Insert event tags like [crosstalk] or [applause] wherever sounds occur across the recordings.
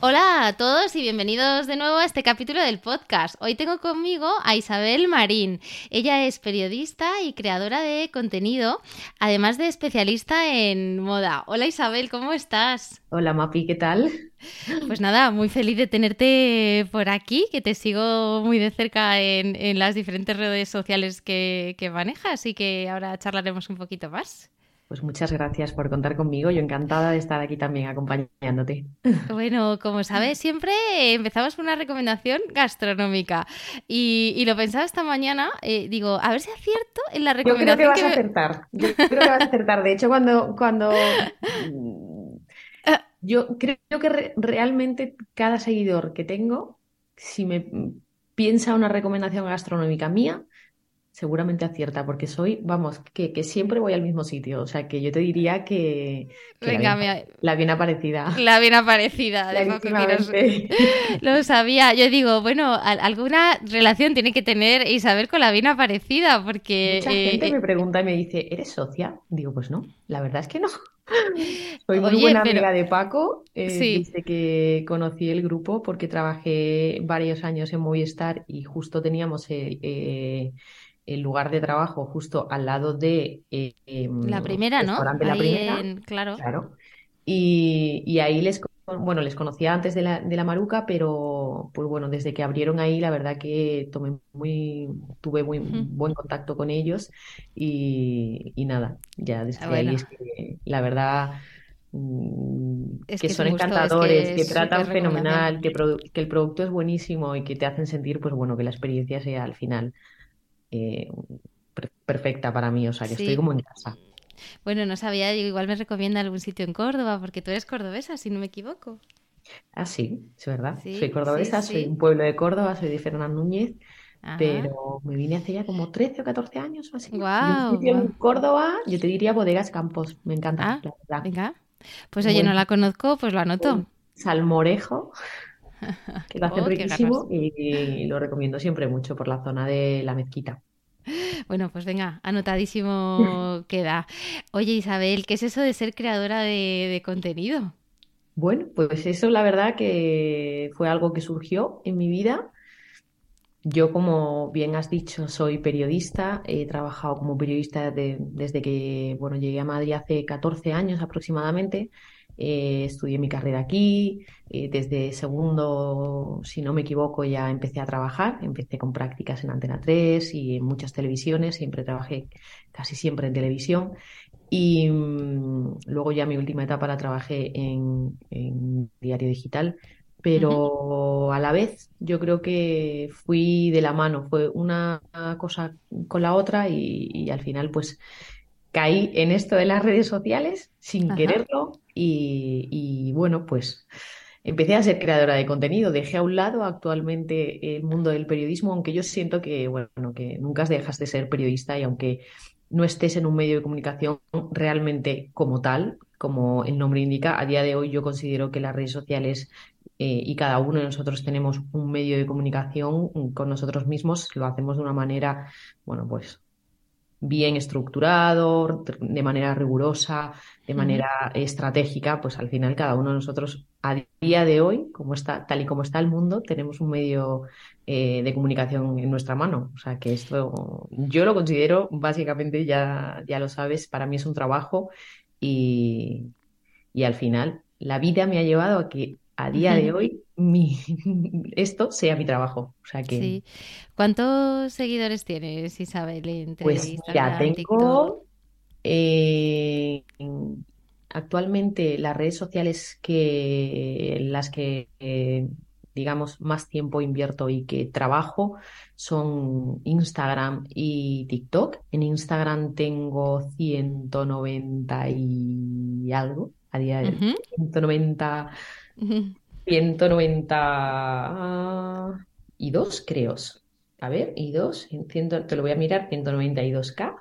Hola a todos y bienvenidos de nuevo a este capítulo del podcast. Hoy tengo conmigo a Isabel Marín. Ella es periodista y creadora de contenido, además de especialista en moda. Hola Isabel, ¿cómo estás? Hola Mapi, ¿qué tal? Pues nada, muy feliz de tenerte por aquí, que te sigo muy de cerca en, las diferentes redes sociales que, que manejas y que ahora charlaremos un poquito más. Pues muchas gracias por contar conmigo. Yo encantada de estar aquí también acompañándote. [laughs] Bueno, como sabes, siempre empezamos con una recomendación gastronómica. Y, lo pensaba esta mañana, eh, digo, a ver si acierto en la recomendación. Yo creo que vas a acertar. Yo creo que vas a acertar. De hecho, cuando, cuando yo creo que realmente cada seguidor que tengo, si me piensa una recomendación gastronómica mía, seguramente acierta, porque soy, vamos, que, siempre voy al mismo sitio. O sea, que yo te diría que, Venga, la, bien, aparecida. La bien aparecida, [laughs] [laughs] Lo sabía. Yo digo, bueno, alguna relación tiene que tener Isabel con la bien aparecida, porque... Mucha gente eh, me pregunta y me dice, ¿eres socia? Digo, pues no, la verdad es que no. [laughs] Soy muy buena amiga de Paco, eh, desde que conocí el grupo, porque trabajé varios años en Movistar y justo teníamos eh, el lugar de trabajo justo al lado de eh, em, la primera, ¿no? la primera. Claro. claro. Y, ahí les bueno, les conocía antes de la, de la Maruca, pero pues bueno, desde que abrieron ahí, la verdad que tomé muy, tuve muy buen contacto con ellos y, nada, ya desde ah, ahí es que la verdad mm, que, son encantadores, que, tratan fenomenal, que, que el producto es buenísimo y que te hacen sentir, pues bueno, que la experiencia sea al final eh, perfecta para mí, o sea, que estoy como en casa. Bueno, no sabía, igual me recomienda algún sitio en Córdoba, porque tú eres cordobesa, si no me equivoco. Ah, sí, es verdad. soy cordobesa, soy un pueblo de Córdoba, soy de Fernán Núñez, pero me vine hace ya como 13 o 14 años o así. Wow, en Córdoba, yo te diría Bodegas Campos, me encanta. Ah, venga. Pues oye, no la conozco, pues lo anoto. Salmorejo. [laughs] que lo hace oh, riquísimo y, lo recomiendo siempre mucho por la zona de la mezquita. Bueno, pues venga, anotadísimo [laughs] queda. Oye, Isabel, ¿qué es eso de ser creadora de, contenido? Bueno, pues eso la verdad que fue algo que surgió en mi vida. Yo, como bien has dicho, soy periodista. He trabajado como periodista desde que bueno, llegué a Madrid hace 14 años aproximadamente. Eh, estudié mi carrera aquí, eh, desde segundo, si no me equivoco, ya empecé a trabajar, empecé con prácticas en Antena 3 y en muchas televisiones, siempre trabajé casi siempre en televisión. Y mm, luego ya mi última etapa la trabajé en, diario digital, pero a la vez yo creo que fui de la mano, fue una cosa con la otra y, al final pues caí en esto de las redes sociales sin quererlo y, bueno, pues empecé a ser creadora de contenido. Dejé a un lado actualmente el mundo del periodismo, aunque yo siento que, bueno, que nunca dejas de ser periodista y aunque no estés en un medio de comunicación realmente como tal, como el nombre indica, a día de hoy yo considero que las redes sociales eh, y cada uno de nosotros tenemos un medio de comunicación con nosotros mismos, lo hacemos de una manera, bueno, pues bien estructurado, de manera rigurosa, de manera estratégica, pues al final cada uno de nosotros a día de hoy, como está, tal y como está el mundo, tenemos un medio eh, de comunicación en nuestra mano. O sea que esto yo lo considero básicamente, ya, ya lo sabes, para mí es un trabajo y, y al final la vida me ha llevado a que a día de hoy mi, [laughs] esto sea mi trabajo. O sea que... Sí. ¿Cuántos seguidores tienes, Isabel, en Pues ya tengo... Eh, actualmente las redes sociales que las que eh, digamos más tiempo invierto y que trabajo son Instagram y TikTok. En Instagram tengo 190 y algo a día de hoy. 190 192, creo. a ver, y dos, en ciento- te lo voy a mirar, 192K.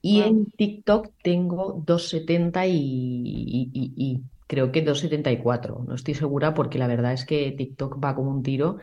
Y Wow. en TikTok tengo 270 y, y- y- y creo que 274. No estoy segura porque la verdad es que TikTok va como un tiro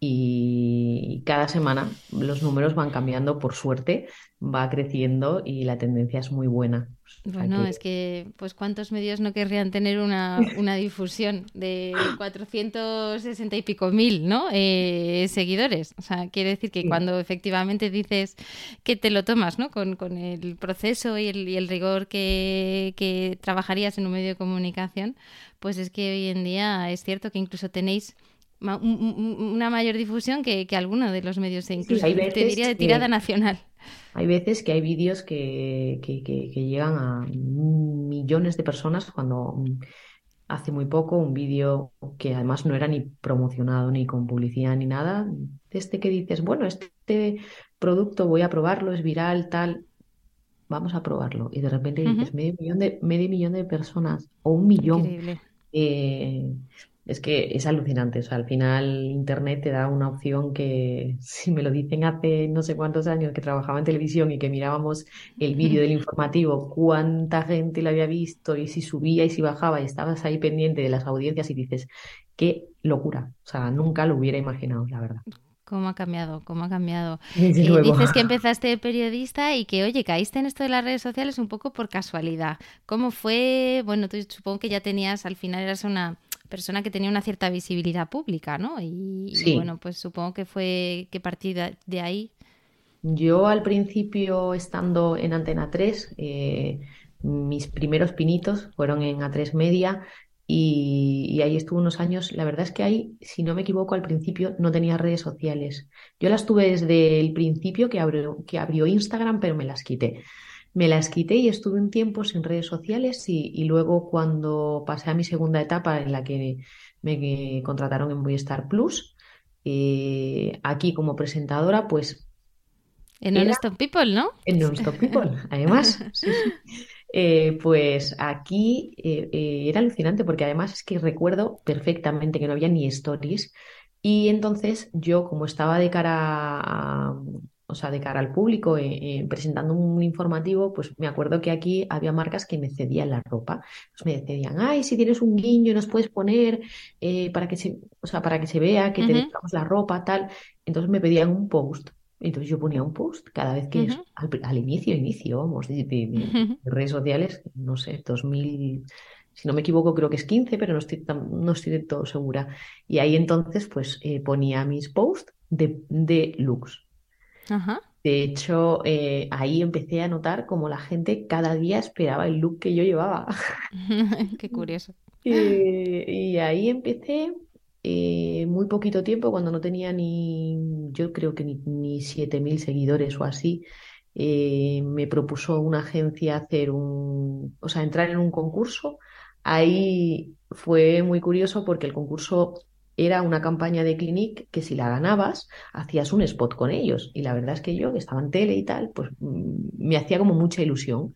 y cada semana los números van cambiando por suerte, va creciendo y la tendencia es muy buena. Bueno, es que, pues, ¿cuántos medios no querrían tener una, una difusión de [laughs] 460 y pico mil, ¿no? Eh, seguidores. O sea, quiere decir que sí, cuando efectivamente dices que te lo tomas, ¿no? Con, con el proceso y el, y el rigor que, que trabajarías en un medio de comunicación, pues es que hoy en día es cierto que incluso tenéis ma- un- un- una mayor difusión que, que alguno de los medios, sí, incluso te diría de tirada que nacional. Hay veces que hay vídeos que, que- llegan a millones de personas cuando mm, hace muy poco un vídeo que además no era ni promocionado ni con publicidad ni nada, este que dices, bueno, este producto voy a probarlo, es viral, tal, vamos a probarlo. Y de repente dices, medio millón de, medio millón de personas o un millón. Increíble. Eh, es que es alucinante, o sea, al final Internet te da una opción que [laughs] si me lo dicen hace no sé cuántos años que trabajaba en televisión y que mirábamos el vídeo del [laughs] informativo, cuánta gente lo había visto y si subía y si bajaba y estabas ahí pendiente de las audiencias y dices, qué locura, o sea, nunca lo hubiera imaginado, la verdad. ¿Cómo ha cambiado? ¿Cómo ha cambiado? Eh, dices que [laughs] empezaste de periodista y que, oye, caíste en esto de las redes sociales un poco por casualidad. ¿Cómo fue? Bueno, tú supongo que ya tenías, al final eras una persona que tenía una cierta visibilidad pública, ¿no? Y, y Sí, bueno, pues supongo que fue que partí de, de ahí. yo al principio estando en Antena 3, eh, mis primeros pinitos fueron en A3 Media y, y ahí estuve unos años. La verdad es que ahí, si no me equivoco, al principio no tenía redes sociales. Yo las tuve desde el principio que abrió, que abrió Instagram, pero me las quité. Me las quité y estuve un tiempo sin redes sociales y, y luego cuando pasé a mi segunda etapa en la que me contrataron en Movistar Plus, eh, aquí como presentadora, pues En era Honest People, ¿no? en Non-Stop People, además. [laughs] Sí, sí. Eh, pues aquí eh, era alucinante porque además es que recuerdo perfectamente que no había ni stories y entonces yo como estaba de cara a, o sea, de cara al público eh, eh, presentando un informativo, pues me acuerdo que aquí había marcas que me cedían la ropa. Pues me decían, ay, si tienes un guiño nos puedes poner eh, para que se, o sea, para que se vea que te Ujú, dejamos la ropa, tal. Entonces me pedían un post. Entonces yo ponía un post cada vez que al, al inicio, inicio, vamos, de, de- de- ujú. de redes sociales, no sé, 2000, si no me equivoco, creo que es 15, pero no estoy, tan- no estoy del todo segura. Y ahí entonces, pues ponía mis posts de, de looks. Ajá. De hecho, eh, ahí empecé a notar como la gente cada día esperaba el look que yo llevaba. [laughs] Qué [laughs] curioso. Eh, y ahí empecé eh, muy poquito tiempo, cuando no tenía ni, yo creo que ni, ni 7.000 seguidores o así. eh, me propuso una agencia hacer un, o sea, entrar en un concurso. Ahí fue muy curioso porque el concurso era una campaña de Clinique que si la ganabas, hacías un spot con ellos. Y la verdad es que yo, que estaba en tele y tal, pues mm, me hacía como mucha ilusión.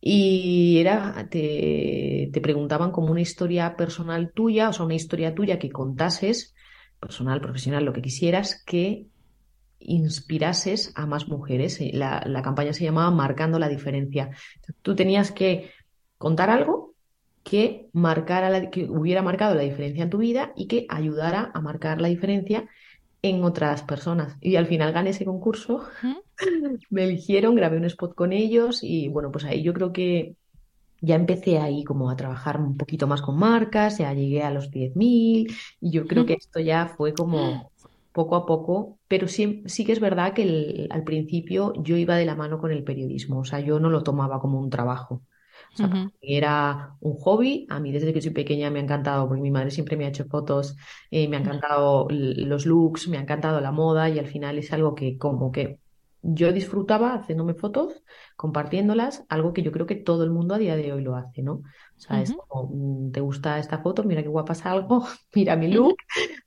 Y era, te, te preguntaban como una historia personal tuya, o sea, una historia tuya que contases, personal, profesional, lo que quisieras, que inspirases a más mujeres. Eh, La, la campaña se llamaba Marcando la diferencia. Tú tenías que contar algo que marcara la- que hubiera marcado la diferencia en tu vida y que ayudara a marcar la diferencia en otras personas. Y al final gané ese concurso [laughs] me eligieron, grabé un spot con ellos y bueno, pues ahí yo creo que ya empecé ahí como a trabajar un poquito más con marcas, ya llegué a los 10.000 y yo creo que esto ya fue como poco a poco, pero sí, sí que es verdad que el- al principio yo iba de la mano con el periodismo, o sea, yo no lo tomaba como un trabajo. O sea, era un hobby. A mí desde que soy pequeña me ha encantado, porque mi madre siempre me ha hecho fotos, eh, me ha encantado los looks, me ha encantado la moda y al final es algo que como que yo disfrutaba haciéndome fotos, compartiéndolas, algo que yo creo que todo el mundo a día de hoy lo hace, ¿no? O sea, es como, mm, ¿te gusta esta foto? Mira qué guapa salgo, [laughs] mira mi look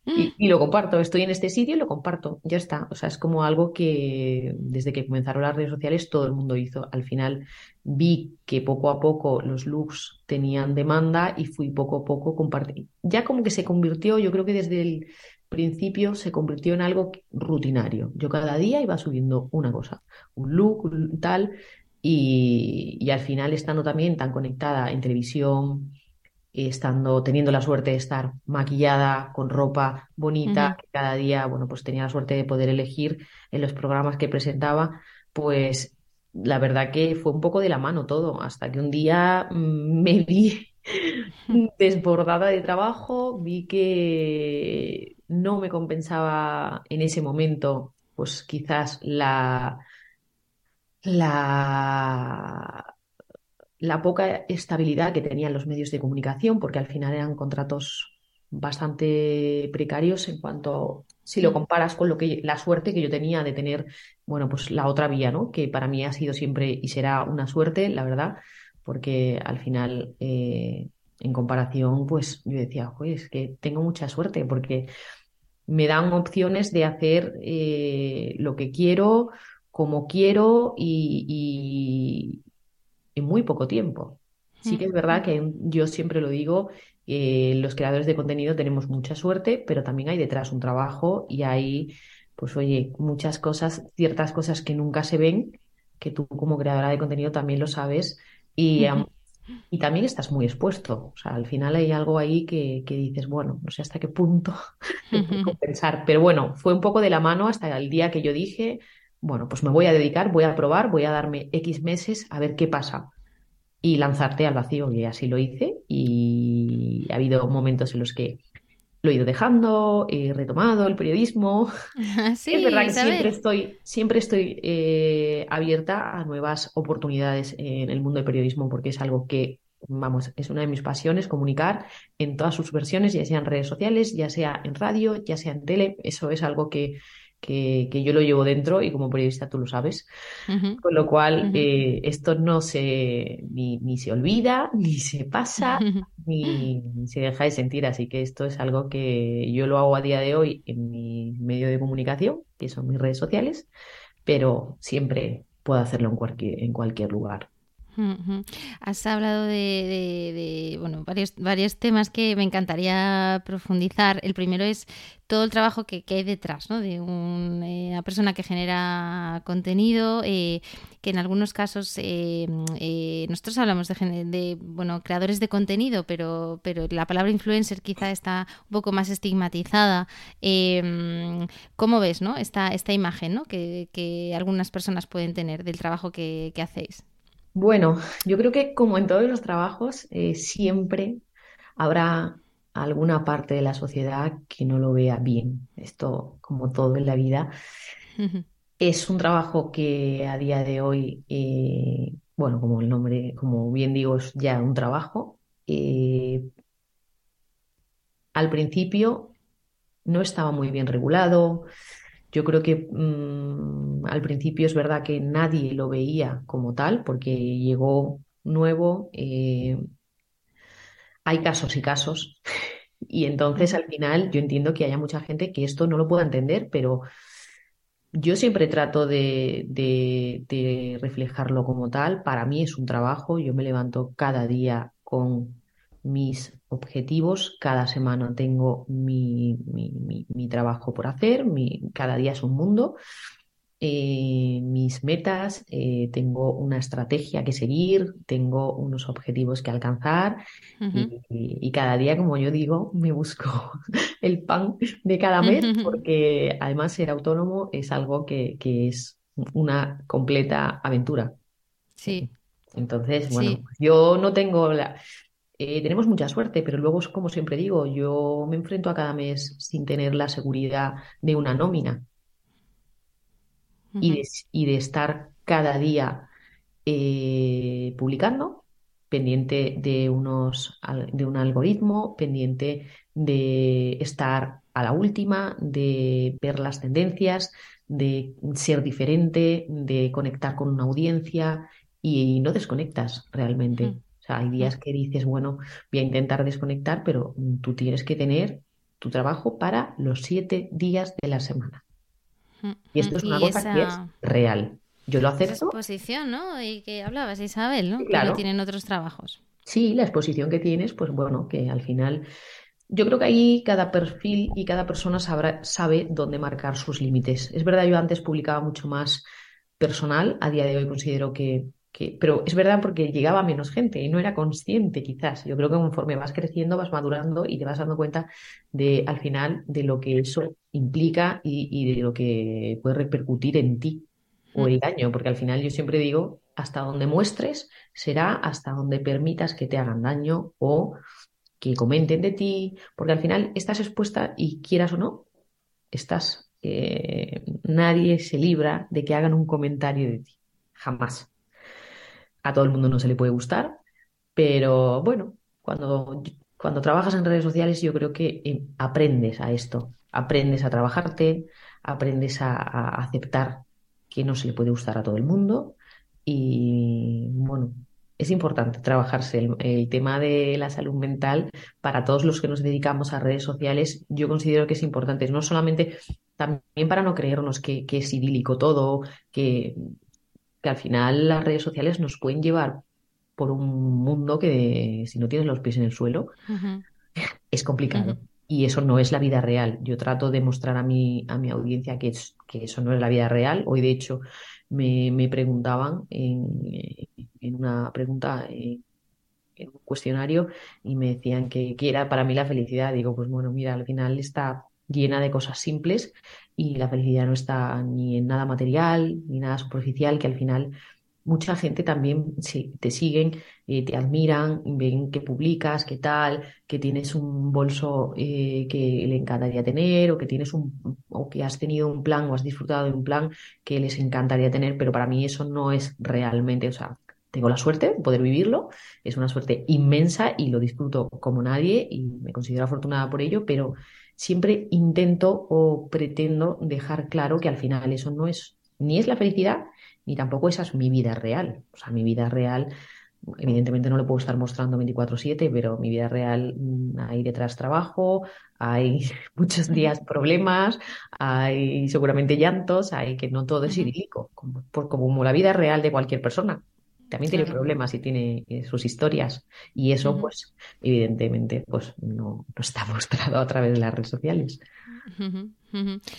y, y lo comparto. Estoy en este sitio y lo comparto. Ya está. O sea, es como algo que desde que comenzaron las redes sociales todo el mundo hizo. Al final vi que poco a poco los looks tenían demanda y fui poco a poco compartiendo. Ya como que se convirtió, yo creo que desde el principio se convirtió en algo rutinario. Yo cada día iba subiendo una cosa, un look, tal, y, y al final estando también tan conectada en televisión, estando, teniendo la suerte de estar maquillada, con ropa bonita, que cada día, bueno, pues tenía la suerte de poder elegir en los programas que presentaba, pues la verdad que fue un poco de la mano todo, hasta que un día mm, [laughs] me vi desbordada de trabajo, vi que no me compensaba en ese momento, pues quizás la, la, la poca estabilidad que tenían los medios de comunicación, porque al final eran contratos bastante precarios en cuanto si lo comparas con lo que la suerte que yo tenía de tener, bueno, pues la otra vía, ¿no? Que para mí ha sido siempre y será una suerte, la verdad, porque al final, eh, en comparación, pues yo decía, pues que tengo mucha suerte porque me dan opciones de hacer eh, lo que quiero, como quiero y, en muy poco tiempo. Sí que es verdad que yo siempre lo digo, eh, los creadores de contenido tenemos mucha suerte, pero también hay detrás un trabajo y hay, pues oye, muchas cosas, ciertas cosas que nunca se ven, que tú como creadora de contenido también lo sabes y, y también estás muy expuesto. O sea, al final hay algo ahí que, que dices, bueno, no sé hasta qué punto [laughs] compensar. Pero bueno, fue un poco de la mano hasta el día que yo dije, bueno, pues me voy a dedicar, voy a probar, voy a darme X meses a ver qué pasa y lanzarte al vacío. Y así lo hice y ha habido momentos en los que lo he ido dejando, he retomado el periodismo. [laughs] Sí, es verdad que ¿sabes? siempre estoy, siempre estoy eh, abierta a nuevas oportunidades en el mundo del periodismo porque es algo que, vamos, es una de mis pasiones, comunicar en todas sus versiones, ya sea en redes sociales, ya sea en radio, ya sea en tele. Eso es algo que, que, que yo lo llevo dentro y como periodista tú lo sabes. Con lo cual, eh, esto no se, ni, ni se olvida, [laughs] ni se pasa, ni, [laughs] ni se deja de sentir. Así que esto es algo que yo lo hago a día de hoy en mi medio de comunicación, que son mis redes sociales, pero siempre puedo hacerlo en cualquier, en cualquier lugar. Has hablado de, bueno, varios, varios temas que me encantaría profundizar. El primero es todo el trabajo que, hay detrás, ¿no? De eh, una persona que genera contenido, eh, que en algunos casos eh, eh, nosotros hablamos de, de, bueno, creadores de contenido, pero, pero la palabra influencer quizá está un poco más estigmatizada. Eh, ¿cómo ves, ¿no? esta, esta imagen, ¿no? que, algunas personas pueden tener del trabajo que hacéis? Bueno, yo creo que como en todos los trabajos, eh, siempre habrá alguna parte de la sociedad que no lo vea bien. Esto, como todo en la vida, es un trabajo que a día de hoy, eh, bueno, como el nombre, como bien digo, es ya un trabajo. Eh, al principio no estaba muy bien regulado. Yo creo que mm, al principio es verdad que nadie lo veía como tal, porque llegó nuevo. eh, hay casos y casos. [laughs] Y entonces al final yo entiendo que haya mucha gente que esto no lo pueda entender, pero yo siempre trato de, de- de reflejarlo como tal. Para mí es un trabajo. Yo me levanto cada día con mis objetivos. Cada semana tengo mi, mi- mi- mi trabajo por hacer. cada día es un mundo. Eh, mis metas, eh, tengo una estrategia que seguir, tengo unos objetivos que alcanzar y, y- y cada día, como yo digo, me busco [laughs] el pan de cada mes [laughs] porque además ser autónomo es algo que, que es una completa aventura. Sí, Entonces, bueno, sí. pues yo no tengo la... eh, tenemos mucha suerte, pero luego, como siempre digo, yo me enfrento a cada mes sin tener la seguridad de una nómina. Y de, y de estar cada día eh, publicando, pendiente de unos, de un algoritmo, pendiente de estar a la última, de ver las tendencias, de ser diferente, de conectar con una audiencia y no desconectas realmente. O sea, hay días que dices, bueno, voy a intentar desconectar, pero mm, tú tienes que tener tu trabajo para los siete días de la semana. Y esto es una cosa que es esa, real. Yo lo esa acepto, exposición, ¿no? Y que hablabas, Isabel, ¿no? Que no claro. tienen otros trabajos. Sí, la exposición que tienes, pues bueno, que al final yo creo que ahí cada perfil y cada persona sabe dónde marcar sus límites. Es verdad, yo antes publicaba mucho más personal, a día de hoy considero que, que, pero es verdad porque llegaba menos gente y no era consciente quizás. Yo creo que conforme vas creciendo, vas madurando y te vas dando cuenta de, al final, de lo que eso implica y, y de lo que puede repercutir en ti o el daño, porque al final yo siempre digo, hasta donde muestres será hasta donde permitas que te hagan daño o que comenten de ti, porque al final estás expuesta y quieras o no, estás. Eh, nadie se libra de que hagan un comentario de ti, jamás. A todo el mundo no se le puede gustar, pero bueno, cuando, cuando trabajas en redes sociales yo creo que eh, aprendes a esto, aprendes a trabajarte, aprendes a aceptar que no se le puede gustar a todo el mundo y bueno, es importante trabajarse el, tema de la salud mental para todos los que nos dedicamos a redes sociales. Yo considero que es importante, no solamente también para no creernos que, es idílico todo, que, que, al final las redes sociales nos pueden llevar por un mundo que si no tienes los pies en el suelo es complicado. Y eso no es la vida real. Yo trato de mostrar a mi, a mi audiencia que, que eso no es la vida real. Hoy, de hecho, me, preguntaban en, una pregunta en, un cuestionario y me decían que, era para mí la felicidad. Digo, pues bueno, mira, al final está llena de cosas simples y la felicidad no está ni en nada material ni nada superficial, que al final mucha gente también te siguen, eh, te admiran, ven que publicas, qué tal, que tienes un bolso eh, que le encantaría tener o que tienes un o que has tenido un plan o has disfrutado de un plan que les encantaría tener, pero para mí eso no es realmente, o sea, tengo la suerte de poder vivirlo, es una suerte inmensa y lo disfruto como nadie y me considero afortunada por ello, pero siempre intento o pretendo dejar claro que al final eso no es ni es la felicidad ni tampoco esa es mi vida real. O sea, mi vida real, evidentemente no lo puedo estar mostrando 24/7, pero mi vida real mm, hay detrás trabajo, hay [laughs] muchos días problemas, hay seguramente llantos, hay que no todo es idílico, como, como la vida real de cualquier persona. También tiene problemas y tiene eh, sus historias. Y eso, pues, evidentemente, pues no, no está mostrado a través de las redes sociales.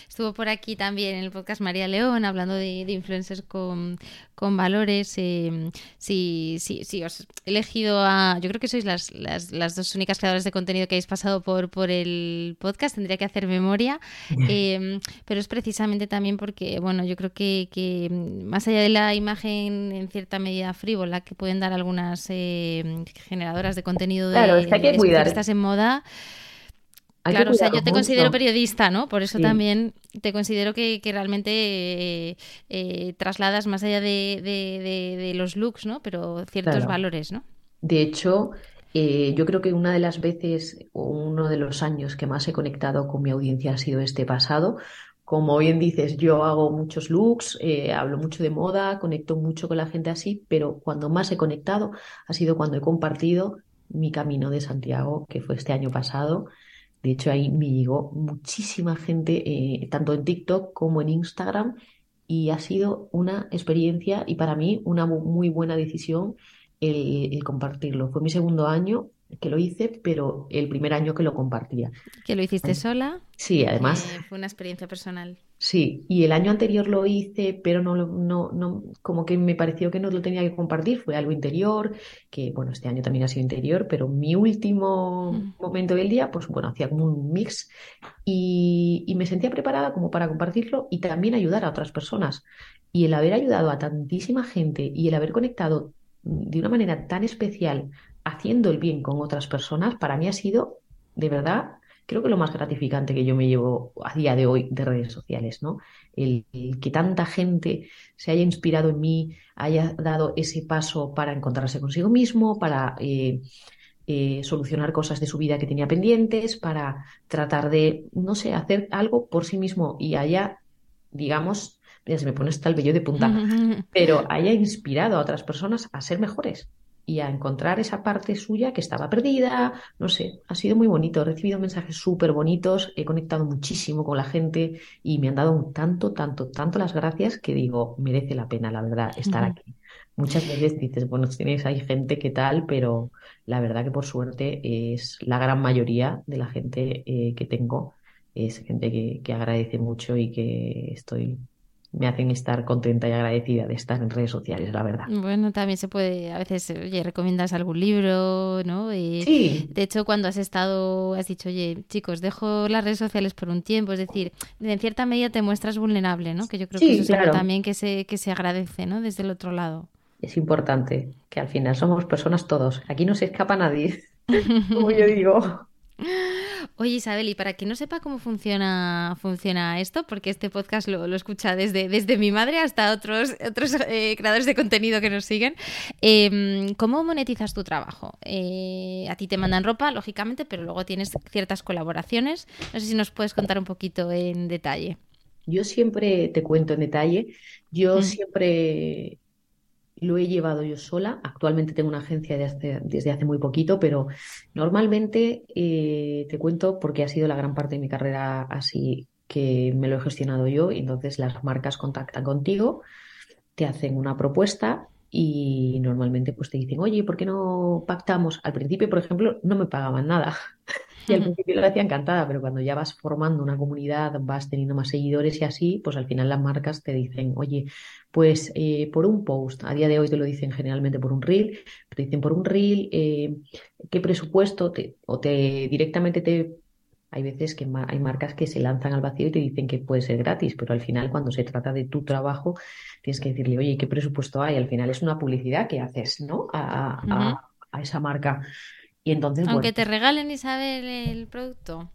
Estuvo por aquí también en el podcast María León hablando de, influencers con, valores. Eh, sí, sí, sí, os he elegido a. Yo creo que sois las, las, dos únicas creadoras de contenido que habéis pasado por, por el podcast. Tendría que hacer memoria. Eh, pero es precisamente también porque, bueno, yo creo que, que, más allá de la imagen en cierta medida frívola que pueden dar algunas eh, generadoras de contenido de, claro, está que cuidar. en moda claro, o sea, yo te considero periodista, ¿no? Por eso también te considero que, realmente eh, eh, trasladas más allá de, los looks, ¿no? Pero ciertos valores, ¿no? De hecho, eh, yo creo que una de las veces o uno de los años que más he conectado con mi audiencia ha sido este pasado. Como bien dices, yo hago muchos looks, hablo mucho de moda, conecto mucho con la gente así, pero cuando más he conectado ha sido cuando he compartido mi camino de Santiago, que fue este año pasado, de hecho, ahí me llegó muchísima gente, eh, tanto en TikTok como en Instagram, y ha sido una experiencia y para mí una muy buena decisión el compartirlo. Fue mi segundo año que lo hice, pero el primer año que lo compartía. ¿Que lo hiciste sola? Sí, además. Eh, fue una experiencia personal. Sí, y el año anterior lo hice, pero no, no, no, como que me pareció que no lo tenía que compartir, fue algo interior, que bueno, este año también ha sido interior, pero mi último mm. momento del día, pues bueno, hacía como un mix y, y me sentía preparada como para compartirlo y también ayudar a otras personas. Y el haber ayudado a tantísima gente y el haber conectado de una manera tan especial haciendo el bien con otras personas, para mí ha sido, de verdad, creo que lo más gratificante que yo me llevo a día de hoy de redes sociales, ¿no? El, que tanta gente se haya inspirado en mí, haya dado ese paso para encontrarse consigo mismo, para eh, eh, solucionar cosas de su vida que tenía pendientes, para tratar de, no sé, hacer algo por sí mismo y haya, digamos, mira, se me pone hasta el vello de punta, [laughs] pero haya inspirado a otras personas a ser mejores y a encontrar esa parte suya que estaba perdida. No sé, ha sido muy bonito. He recibido mensajes súper bonitos, he conectado muchísimo con la gente y me han dado un tanto, tanto, tanto las gracias que digo, merece la pena, la verdad, estar aquí. Muchas veces dices, bueno, tienes, hay gente que tal, pero la verdad que por suerte es la gran mayoría de la gente eh, que tengo, es gente que, que agradece mucho y que estoy me hacen estar contenta y agradecida de estar en redes sociales, la verdad. Bueno, también se puede, a veces, oye, recomiendas algún libro, ¿no? Y, Sí, de hecho, cuando has estado, has dicho, oye, chicos, dejo las redes sociales por un tiempo, es decir, en cierta medida te muestras vulnerable, ¿no? Que yo creo que eso es algo también que se, que se agradece, ¿no? Desde el otro lado. Es importante que al final somos personas todos. Aquí no se escapa nadie, [laughs] como yo digo. Oye, Isabel, y para quien no sepa cómo funciona, funciona esto, porque este podcast lo, lo escucha desde, desde mi madre hasta otros, otros eh, creadores de contenido que nos siguen, eh, ¿cómo monetizas tu trabajo? Eh, a ti te mandan ropa, lógicamente, pero luego tienes ciertas colaboraciones. No sé si nos puedes contar un poquito en detalle. Yo siempre te cuento en detalle, yo Mm, siempre lo he llevado yo sola. Actualmente tengo una agencia de desde hace muy poquito, pero normalmente eh, te cuento porque ha sido la gran parte de mi carrera así que me lo he gestionado yo y entonces las marcas contactan contigo, te hacen una propuesta y normalmente pues te dicen, oye, ¿por qué no pactamos? Al principio, por ejemplo, no me pagaban nada. Y al principio lo hacía encantada, pero cuando ya vas formando una comunidad, vas teniendo más seguidores y así, pues al final las marcas te dicen, oye, pues eh, por un post, a día de hoy te lo dicen generalmente por un reel, te dicen por un reel, eh, ¿qué presupuesto? Te- o te directamente te... Hay veces que hay marcas que se lanzan al vacío y te dicen que puede ser gratis, pero al final cuando se trata de tu trabajo, tienes que decirle, oye, ¿qué presupuesto hay? Al final es una publicidad que haces, ¿no? A, a a esa marca. Y entonces, bueno. Aunque te regalen, Isabel, el producto.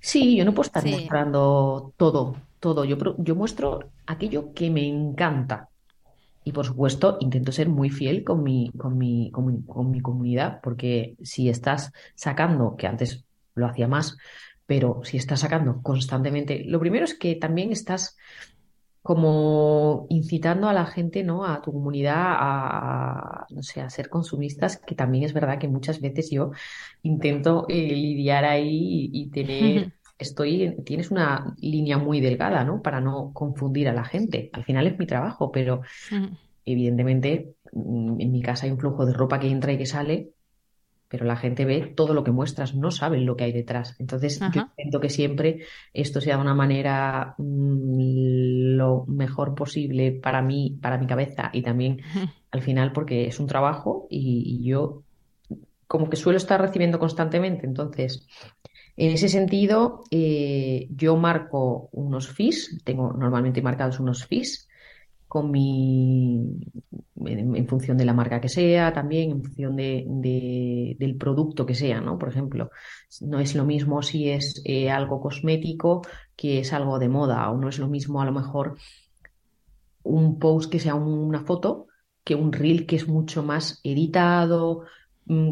Sí, yo no puedo estar Sí. mostrando todo, todo. Yo, yo muestro aquello que me encanta. Y por supuesto, intento ser muy fiel con mi, con mi, con mi, con mi comunidad, porque si estás sacando, que antes lo hacía más, pero si estás sacando constantemente, lo primero es que también estás como incitando a la gente, ¿no? A tu comunidad a, no sé, a ser consumistas, que también es verdad que muchas veces yo intento eh, lidiar ahí y, y tener, estoy, tienes una línea muy delgada, ¿no? Para no confundir a la gente. Al final es mi trabajo, pero evidentemente mm, en mi casa hay un flujo de ropa que entra y que sale pero la gente ve todo lo que muestras, no saben lo que hay detrás. Entonces, yo intento que siempre esto sea de una manera mm, lo mejor posible para mí, para mi cabeza y también [laughs] al final porque es un trabajo y, y yo como que suelo estar recibiendo constantemente. Entonces, en ese sentido, eh, yo marco unos fees, tengo normalmente marcados unos fees con mi, en, función de la marca que sea, también en función de, de- del producto que sea, ¿no? Por ejemplo, no es lo mismo si es eh, algo cosmético que es algo de moda, o no es lo mismo a lo mejor un post que sea una foto que un reel que es mucho más editado,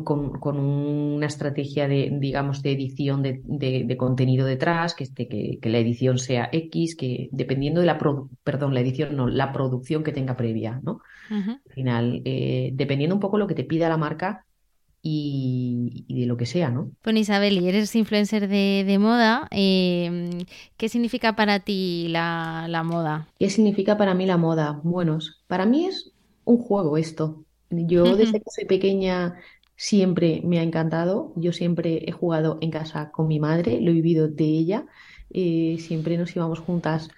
con, con una estrategia de, digamos, de edición de, de- de contenido detrás, que, esté, que, que la edición sea X, que dependiendo de la, perdón, la edición, no, la producción que tenga previa, ¿no? Al final, eh, dependiendo un poco lo que te pida la marca y, y de lo que sea, ¿no? Bueno, Isabel, y eres influencer de, de moda. eh, ¿qué significa para ti la, la moda? ¿Qué significa para mí la moda? Bueno, es- para mí es un juego esto. Yo desde que soy pequeña siempre me ha encantado. Yo siempre he jugado en casa con mi madre, lo he vivido de ella. Eh, siempre nos íbamos juntas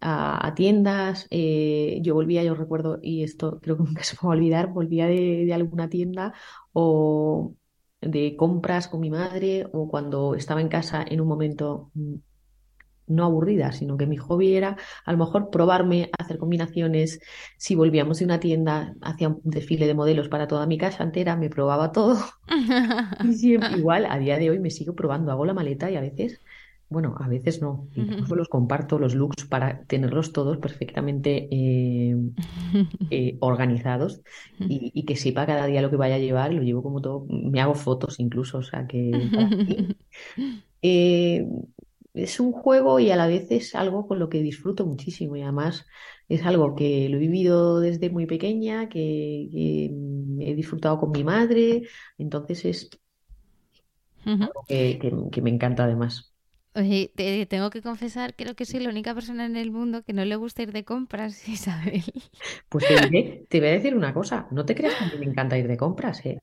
a, tiendas. eh, yo volvía, yo recuerdo, y esto creo que [laughs] nunca se me va a olvidar, volvía de, de alguna tienda o de compras con mi madre o cuando estaba en casa en un momento mm, no aburrida, sino que mi hobby era a lo mejor probarme, hacer combinaciones. Si volvíamos de una tienda, hacía un desfile de modelos para toda mi casa entera, me probaba todo. [laughs] Y siempre, igual, a día de hoy me sigo probando, hago la maleta y a veces, bueno, a veces no, incluso los comparto los looks para tenerlos todos perfectamente eh, eh, organizados y, y que sepa cada día lo que vaya a llevar, lo llevo como todo, me hago fotos incluso, o sea que para [laughs] eh, es un juego y a la vez es algo con lo que disfruto muchísimo y además es algo que lo he vivido desde muy pequeña, que, que, he disfrutado con mi madre, entonces es algo que, que- que me encanta además. Oye, te tengo que confesar, creo que soy la única persona en el mundo que no le gusta ir de compras, [laughs] Isabel. Pues te diré- te voy a decir una cosa, no te creas que a mí me encanta ir de compras, ¿eh?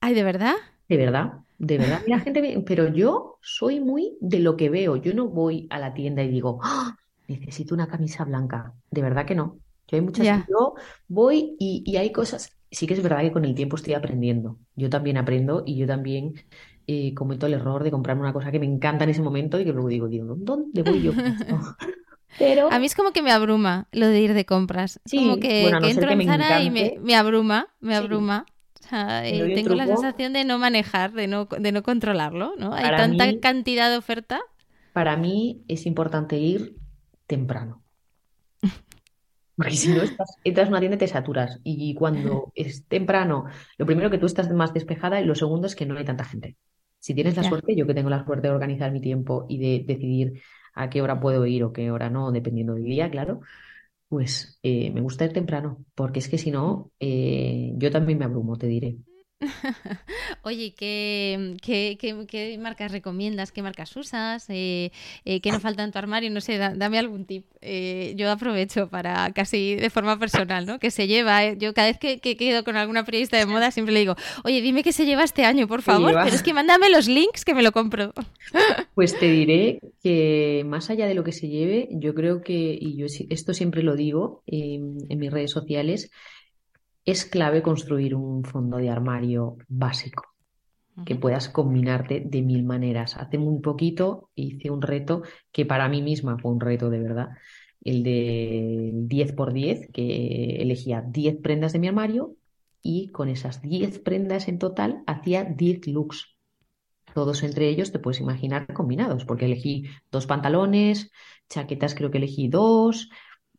Ay, ¿de verdad? De verdad, de verdad. La gente, pero yo soy muy de lo que veo. Yo no voy a la tienda y digo, "Ah, necesito una camisa blanca. De verdad que no. Yo hay muchas, Ya. yo voy y, y hay cosas. Sí que es verdad que con el tiempo estoy aprendiendo. Yo también aprendo y yo también eh, cometo el error de comprarme una cosa que me encanta en ese momento y que luego digo, digo, ¿dónde voy yo? [laughs] [laughs] Pero A mí es como que me abruma lo de ir de compras. Es como sí, que, bueno, que entro que en Zara y me, me abruma, me sí, abruma. Eh, tengo la sensación de no manejar, de no, de no controlarlo, ¿no? Hay tanta mí, cantidad de oferta. para mí es importante ir temprano. [laughs] Porque si no estás, entras a una tienda y te saturas. Y cuando [laughs] es temprano, lo primero que tú estás más despejada y lo segundo es que no hay tanta gente. Si tienes la suerte, yo que tengo la suerte de organizar mi tiempo y de decidir a qué hora puedo ir o qué hora no, dependiendo del día, claro, pues eh, me gusta ir temprano, porque es que si no, eh, yo también me abrumo, te diré. [laughs] Oye, ¿qué, qué, qué- qué marcas recomiendas? ¿Qué marcas usas? Eh, eh, ¿qué no falta en tu armario? No sé, da- dame algún tip. Eh, yo aprovecho para casi de forma personal, ¿no? Que se lleva. Yo cada vez que, que quedo con alguna periodista de moda siempre le digo, oye, dime qué se lleva este año, por ¿Qué favor, pero es que mándame los links que me lo compro. [laughs] Pues te diré que más allá de lo que se lleve, yo creo que, y yo esto siempre lo digo en, en mis redes sociales, es clave construir un fondo de armario básico, que puedas combinarte de mil maneras. Hace muy poquito hice un reto que para mí misma fue un reto de verdad, el de 10 por 10, que elegía 10 prendas de mi armario y con esas 10 prendas en total hacía 10 looks. Todos entre ellos te puedes imaginar combinados, porque elegí dos pantalones, chaquetas creo que elegí dos.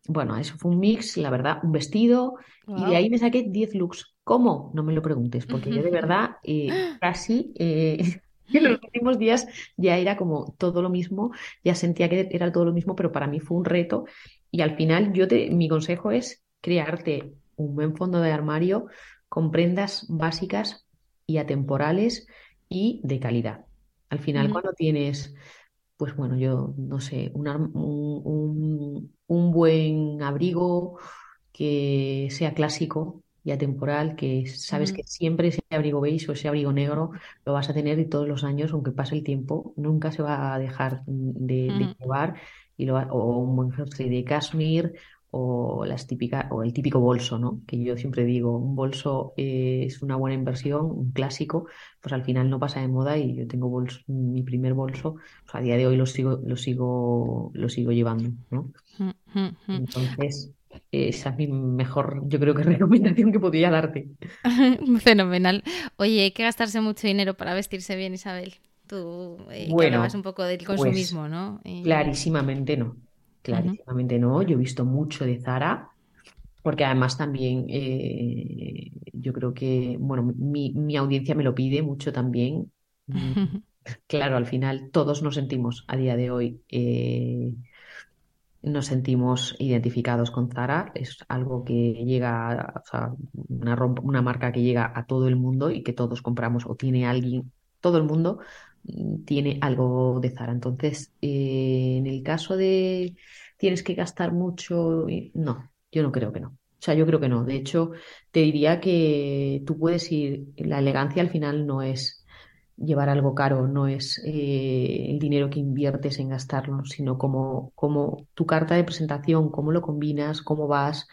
Bueno, eso fue un mix, la verdad, un vestido, y de ahí me saqué 10 looks. ¿Cómo? No me lo preguntes, porque yo de verdad eh, [gasps] casi eh, [laughs] en los últimos días ya era como todo lo mismo, ya sentía que era todo lo mismo, pero para mí fue un reto. Y al final, yo te, mi consejo es crearte un buen fondo de armario con prendas básicas y atemporales y de calidad. Al final, cuando tienes, pues bueno, yo no sé, un, un, un- buen abrigo que sea clásico y atemporal, que sabes que siempre ese abrigo beige o ese abrigo negro lo vas a tener y todos los años, aunque pase el tiempo, nunca se va a dejar de, llevar. Y lo o un buen jersey de cashmere o las típicas, o el típico bolso, ¿no? Que yo siempre digo, un bolso eh, es una buena inversión, un clásico, pues al final no pasa de moda y yo tengo bolso, mi primer bolso, pues a día de hoy lo sigo, lo sigo, lo sigo llevando, ¿no? Ujú, ujú. Entonces, esa es mi mejor, yo creo que [laughs] recomendación que podría darte. [laughs] Fenomenal. Oye, hay que gastarse mucho dinero para vestirse bien, Isabel. Tú, eh, que hablabas un poco del pues consumismo, ¿no? Clarísimamente no, clarísimamente no. Yo he visto mucho de Zara, porque además también eh, yo creo que, bueno, mi, mi audiencia me lo pide mucho también. [laughs] Claro, al final todos nos sentimos a día de hoy, eh, nos sentimos identificados con Zara. Es algo que llega, o sea, una, una marca que llega a todo el mundo y que todos compramos o tiene alguien, todo el mundo tiene algo de Zara. Entonces, eh, en el caso de tienes que gastar mucho, y- no, yo no creo que no. O sea, yo creo que no. De hecho, te diría que tú puedes ir, la elegancia al final no es llevar algo caro, no es eh, el dinero que inviertes en gastarlo, sino como, como tu carta de presentación, cómo lo combinas, cómo vas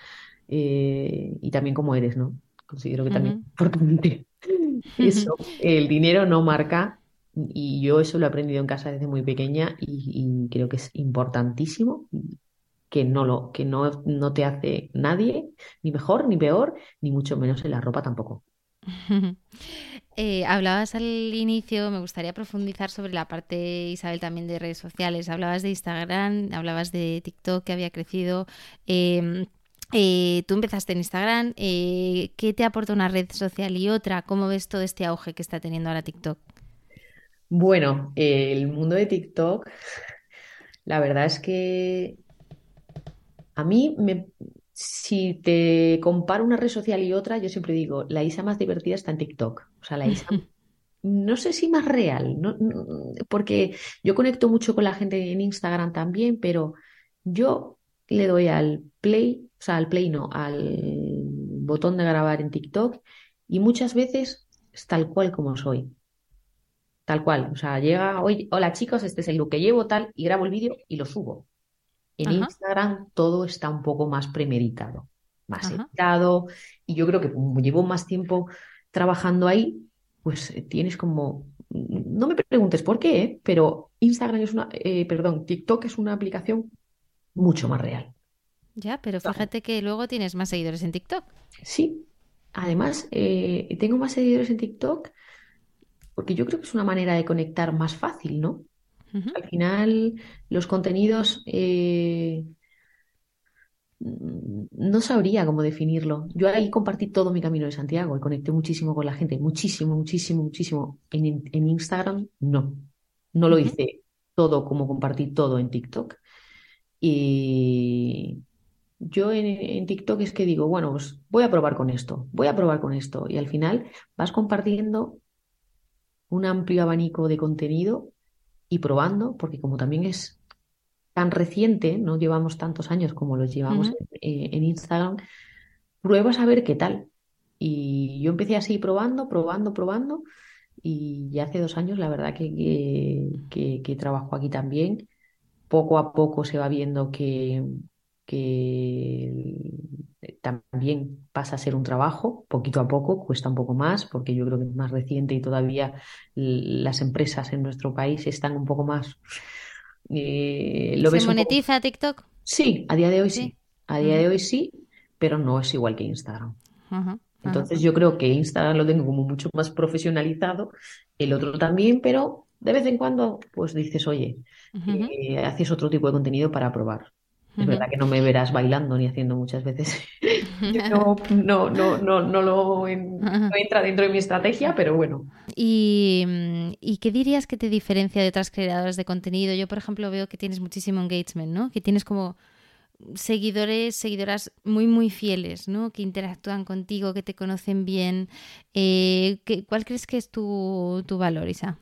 eh, y también cómo eres, ¿no? Considero que también es importante [laughs] eso. El dinero no marca y yo eso lo he aprendido en casa desde muy pequeña y, creo que es importantísimo que no lo, que no, no te hace nadie, ni mejor, ni peor, ni mucho menos en la ropa tampoco. [laughs] Eh, hablabas al inicio, me gustaría profundizar sobre la parte, Isabel, también de redes sociales. Hablabas de Instagram, hablabas de TikTok que había crecido. Eh, eh, tú empezaste en Instagram. eh, ¿qué te aporta una red social y otra? ¿Cómo ves todo este auge que está teniendo ahora TikTok? Bueno, el mundo de TikTok, la verdad es que a mí, me, si te comparo una red social y otra, yo siempre digo, la Isa más divertida está en TikTok. O sea, la Isa [laughs] no sé si más real, porque yo conecto mucho con la gente en Instagram también, pero yo le doy al play, o sea, al play no, al botón de grabar en TikTok y muchas veces es tal cual como soy. Tal cual. O sea, llega, hoy, hola chicos, este es el look que llevo, tal, y grabo el vídeo y lo subo. En Instagram todo está un poco más premeditado, más editado, y yo creo que como llevo más tiempo trabajando ahí, pues eh, tienes como, no me preguntes por qué, ¿eh? pero Instagram es una, eh, perdón, TikTok es una aplicación mucho más real. Ya, pero fíjate que luego tienes más seguidores en TikTok. Sí, además tengo más seguidores en TikTok porque yo creo que es una manera de conectar más fácil, ¿no? Al final, los contenidos no sabría cómo definirlo. Yo ahí compartí todo mi camino de Santiago y conecté muchísimo con la gente, muchísimo, muchísimo, muchísimo. En, en Instagram, no. No lo hice todo como compartí todo en TikTok. Y yo en, TikTok es que digo, bueno, pues voy a probar con esto, voy a probar con esto. Y al final vas compartiendo un amplio abanico de contenido y probando, porque como también es tan reciente, no llevamos tantos años como los llevamos eh, en, Instagram, pruebas a ver qué tal. Y yo empecé así probando, probando, probando, y ya hace dos años la verdad que, que, trabajo aquí también. Poco a poco se va viendo que, que también pasa a ser un trabajo, poquito a poco, cuesta un poco más, porque yo creo que es más reciente y todavía las empresas en nuestro país están un poco más eh, ¿Se monetiza TikTok? Sí, a día de hoy sí. A día de hoy sí, pero no es igual que Instagram. Entonces yo creo que Instagram lo tengo como mucho más profesionalizado, el otro también, pero de vez en cuando pues dices, oye, eh, haces otro tipo de contenido para probar. Es verdad que no me verás bailando ni haciendo muchas veces. [laughs] no, no, no, no, no lo entra dentro de mi estrategia, pero bueno. ¿Y, ¿Y, qué dirías que te diferencia de otras creadoras de contenido? Yo, por ejemplo, veo que tienes muchísimo engagement, ¿no? Que tienes como seguidores, seguidoras muy, muy fieles, ¿no? Que interactúan contigo, que te conocen bien. Eh, ¿Cuál crees que es tu, tu valor, Isa?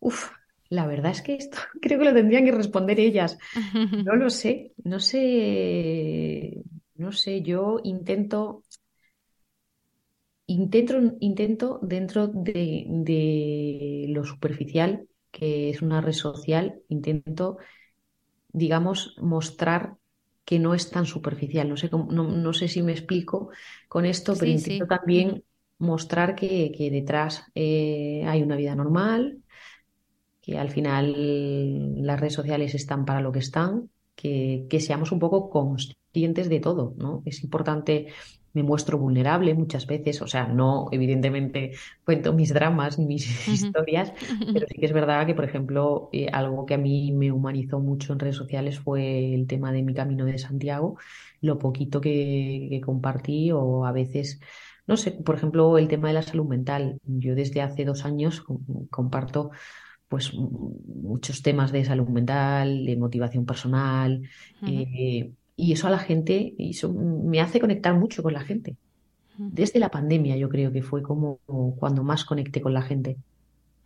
Uf, la verdad es que esto [laughs] creo que lo tendrían que responder ellas. No lo sé, no sé, no sé, yo intento, intento, intento dentro de, de lo superficial, que es una red social, intento, digamos, mostrar que no es tan superficial. No sé, no, sé si me explico con esto, pero intento también mostrar que, detrás eh, hay una vida normal, que al final las redes sociales están para lo que están, que, seamos un poco conscientes de todo, ¿no? Es importante, me muestro vulnerable muchas veces, o sea, no, evidentemente [laughs] cuento mis dramas ni mis historias, [laughs] pero sí que es verdad que, por ejemplo, eh, algo que a mí me humanizó mucho en redes sociales fue el tema de mi camino de Santiago, lo poquito que, que compartí o a veces no sé, por ejemplo, el tema de la salud mental. Yo desde hace dos años comparto pues muchos temas de salud mental, de motivación personal, eh, y eso a la gente, eso me hace conectar mucho con la gente. Desde la pandemia yo creo que fue como cuando más conecté con la gente.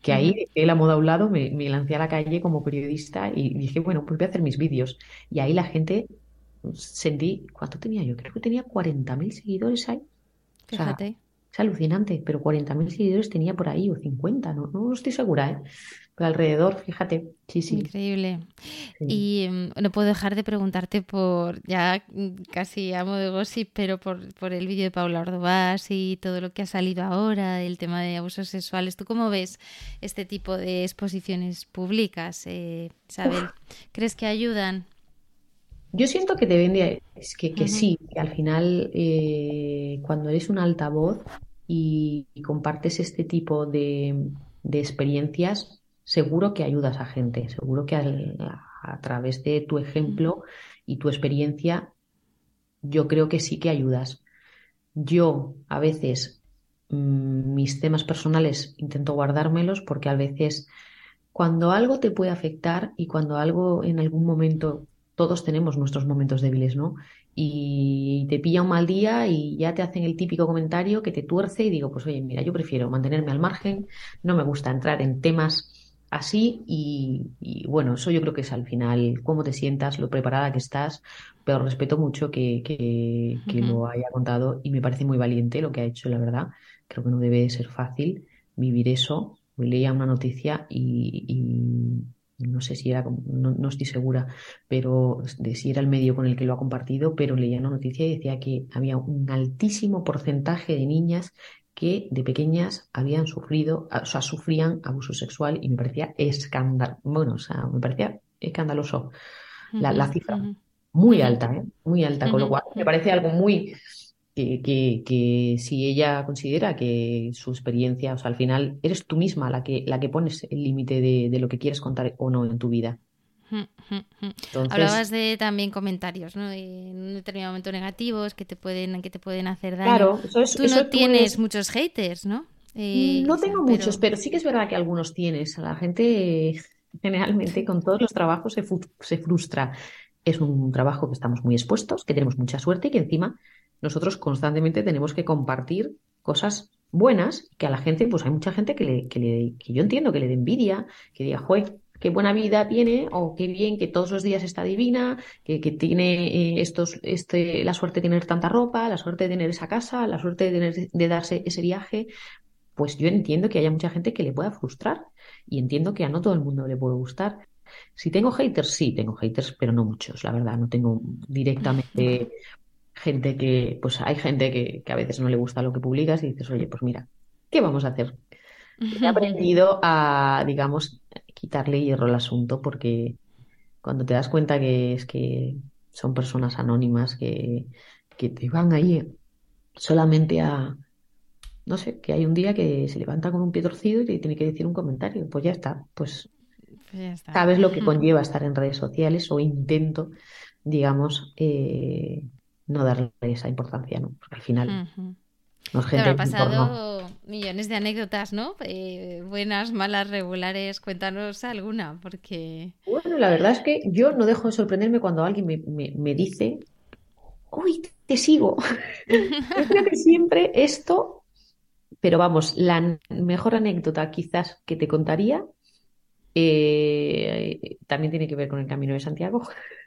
Que ahí dejé la moda a un lado, me, lancé a la calle como periodista y dije, bueno, pues voy a hacer mis vídeos. Y ahí la gente pues, sentí, ¿cuánto tenía yo? Creo que tenía 40.000 seguidores ahí. Fíjate. es alucinante, pero 40.000 seguidores tenía por ahí, o 50, no, no estoy segura, ¿eh? Alrededor, fíjate. Sí, sí. Increíble. Y mm, no puedo dejar de preguntarte por, ya casi amo de gossip, pero por, por el vídeo de Paula Ordovás y todo lo que ha salido ahora, el tema de abusos sexuales. ¿Tú cómo ves este tipo de exposiciones públicas, eh, Isabel? ¿Crees que ayudan? Yo siento que deben de, es que, que sí, que al final eh, cuando eres un altavoz y, compartes este tipo de, de experiencias, seguro que ayudas a gente, seguro que a, través de tu ejemplo y tu experiencia, yo creo que sí que ayudas. Yo a veces mm, mis temas personales intento guardármelos porque a veces cuando algo te puede afectar y cuando algo en algún momento todos tenemos nuestros momentos débiles, ¿no? Y te pilla un mal día y ya te hacen el típico comentario que te tuerce y digo, pues oye, mira, yo prefiero mantenerme al margen, no me gusta entrar en temas así y, bueno, eso yo creo que es al final cómo te sientas, lo preparada que estás, pero respeto mucho que, que, lo haya contado y me parece muy valiente lo que ha hecho, la verdad. Creo que no debe ser fácil vivir eso. Leía una noticia y, no sé si era, no, estoy segura, pero de si era el medio con el que lo ha compartido, pero leía una noticia y decía que había un altísimo porcentaje de niñas que de pequeñas habían sufrido, o sea, sufrían abuso sexual y me parecía escandaloso, bueno, o sea, me parecía escandaloso la, cifra, muy alta, ¿eh? muy alta, con lo cual me parece algo muy que, que, si ella considera que su experiencia, o sea, al final eres tú misma la que, la que pones el límite de, de lo que quieres contar o no en tu vida. Hablabas de también comentarios, ¿no? En un determinado momento negativos que te pueden, que te pueden hacer daño. Claro, Tú no tienes muchos haters, ¿no? Eh, no tengo muchos, pero sí que es verdad que algunos tienes. La gente [laughs] generalmente con todos los trabajos se, se frustra. Es un trabajo que estamos muy expuestos, que tenemos mucha suerte y que encima nosotros constantemente tenemos que compartir cosas buenas que a la gente, pues hay mucha gente que, le, que, le, que yo entiendo que le dé envidia, que diga, juez, qué buena vida tiene o qué bien que todos los días está divina, que, tiene eh, estos, este, la suerte de tener tanta ropa, la suerte de tener esa casa, la suerte de, tener, de darse ese viaje. Pues yo entiendo que haya mucha gente que le pueda frustrar y entiendo que a no todo el mundo le puede gustar. Si tengo haters, sí, tengo haters, pero no muchos, la verdad. No tengo directamente [laughs] gente que, pues hay gente que, que a veces no le gusta lo que publicas y dices, oye, pues mira, ¿qué vamos a hacer? He [laughs] aprendido a, digamos, quitarle hierro al asunto porque cuando te das cuenta que es que son personas anónimas que, que te van ahí solamente a, no sé, que hay un día que se levanta con un pie torcido y te tiene que decir un comentario, pues ya está, pues, pues sabes lo que [laughs] conlleva estar en redes sociales o intento, digamos, eh, no darle esa importancia, ¿no? Porque al final nos gente pasado millones de anécdotas, ¿no? Eh, buenas, malas, regulares. Cuéntanos alguna, porque... Bueno, la verdad es que yo no dejo de sorprenderme cuando alguien me, dice, uy, te sigo. [laughs] yo creo que siempre esto, pero vamos, la mejor anécdota quizás que te contaría eh, también tiene que ver con el Camino de Santiago.